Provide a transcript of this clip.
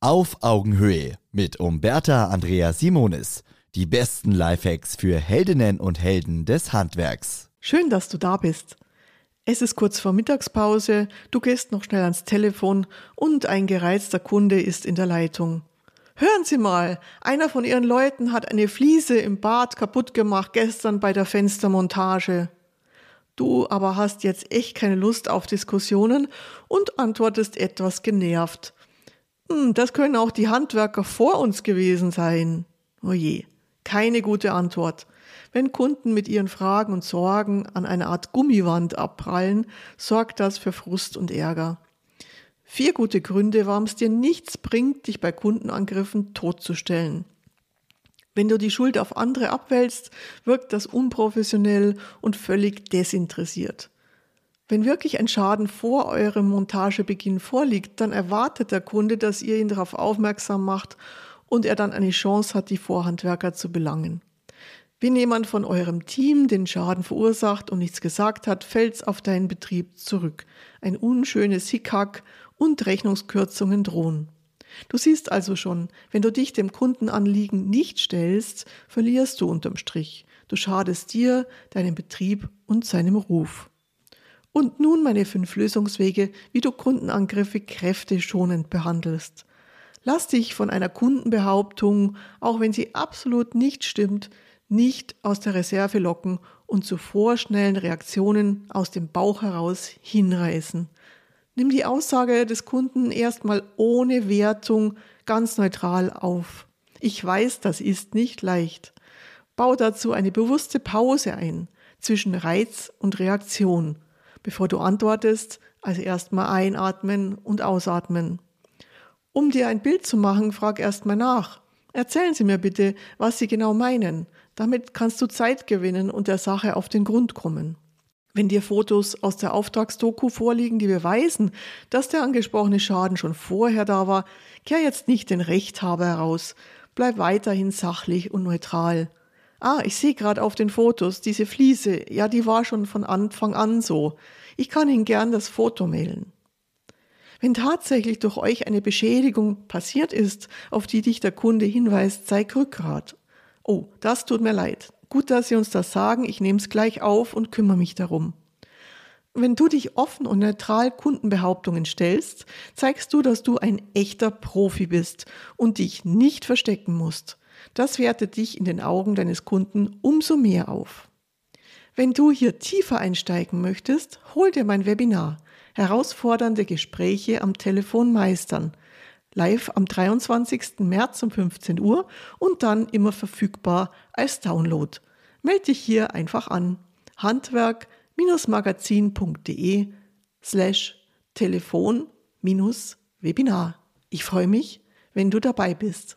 Auf Augenhöhe mit Umberta Andrea Simonis. Die besten Lifehacks für Heldinnen und Helden des Handwerks. Schön, dass du da bist. Es ist kurz vor Mittagspause, du gehst noch schnell ans Telefon und ein gereizter Kunde ist in der Leitung. Hören Sie mal, einer von Ihren Leuten hat eine Fliese im Bad kaputt gemacht gestern bei der Fenstermontage. Du aber hast jetzt echt keine Lust auf Diskussionen und antwortest etwas genervt. Hm, das können auch die Handwerker vor uns gewesen sein. Oje, oh keine gute Antwort. Wenn Kunden mit ihren Fragen und Sorgen an eine Art Gummiwand abprallen, sorgt das für Frust und Ärger. Vier gute Gründe, warum es dir nichts bringt, dich bei Kundenangriffen totzustellen. Wenn du die Schuld auf andere abwälzt, wirkt das unprofessionell und völlig desinteressiert. Wenn wirklich ein Schaden vor eurem Montagebeginn vorliegt, dann erwartet der Kunde, dass ihr ihn darauf aufmerksam macht und er dann eine Chance hat, die Vorhandwerker zu belangen. Wenn jemand von eurem Team den Schaden verursacht und nichts gesagt hat, fällt's auf deinen Betrieb zurück. Ein unschönes Hickhack und Rechnungskürzungen drohen. Du siehst also schon, wenn du dich dem Kundenanliegen nicht stellst, verlierst du unterm Strich. Du schadest dir, deinem Betrieb und seinem Ruf. Und nun meine fünf Lösungswege, wie du Kundenangriffe kräfteschonend behandelst. Lass dich von einer Kundenbehauptung, auch wenn sie absolut nicht stimmt, nicht aus der Reserve locken und zu vorschnellen Reaktionen aus dem Bauch heraus hinreißen. Nimm die Aussage des Kunden erstmal ohne Wertung ganz neutral auf. Ich weiß, das ist nicht leicht. Bau dazu eine bewusste Pause ein zwischen Reiz und Reaktion bevor du antwortest, also erstmal einatmen und ausatmen. Um dir ein Bild zu machen, frag erstmal nach. Erzählen Sie mir bitte, was Sie genau meinen. Damit kannst du Zeit gewinnen und der Sache auf den Grund kommen. Wenn dir Fotos aus der Auftragsdoku vorliegen, die beweisen, dass der angesprochene Schaden schon vorher da war, kehr jetzt nicht den Rechthaber heraus. Bleib weiterhin sachlich und neutral. Ah, ich sehe gerade auf den Fotos diese Fliese. Ja, die war schon von Anfang an so. Ich kann Ihnen gern das Foto mailen. Wenn tatsächlich durch euch eine Beschädigung passiert ist, auf die dich der Kunde hinweist, zeig Rückgrat. Oh, das tut mir leid. Gut, dass Sie uns das sagen. Ich nehme es gleich auf und kümmere mich darum. Wenn du dich offen und neutral Kundenbehauptungen stellst, zeigst du, dass du ein echter Profi bist und dich nicht verstecken musst. Das wertet dich in den Augen deines Kunden umso mehr auf. Wenn du hier tiefer einsteigen möchtest, hol dir mein Webinar Herausfordernde Gespräche am Telefon meistern. Live am 23. März um 15 Uhr und dann immer verfügbar als Download. Melde dich hier einfach an. Handwerk-magazin.de slash Telefon-Webinar. Ich freue mich, wenn du dabei bist.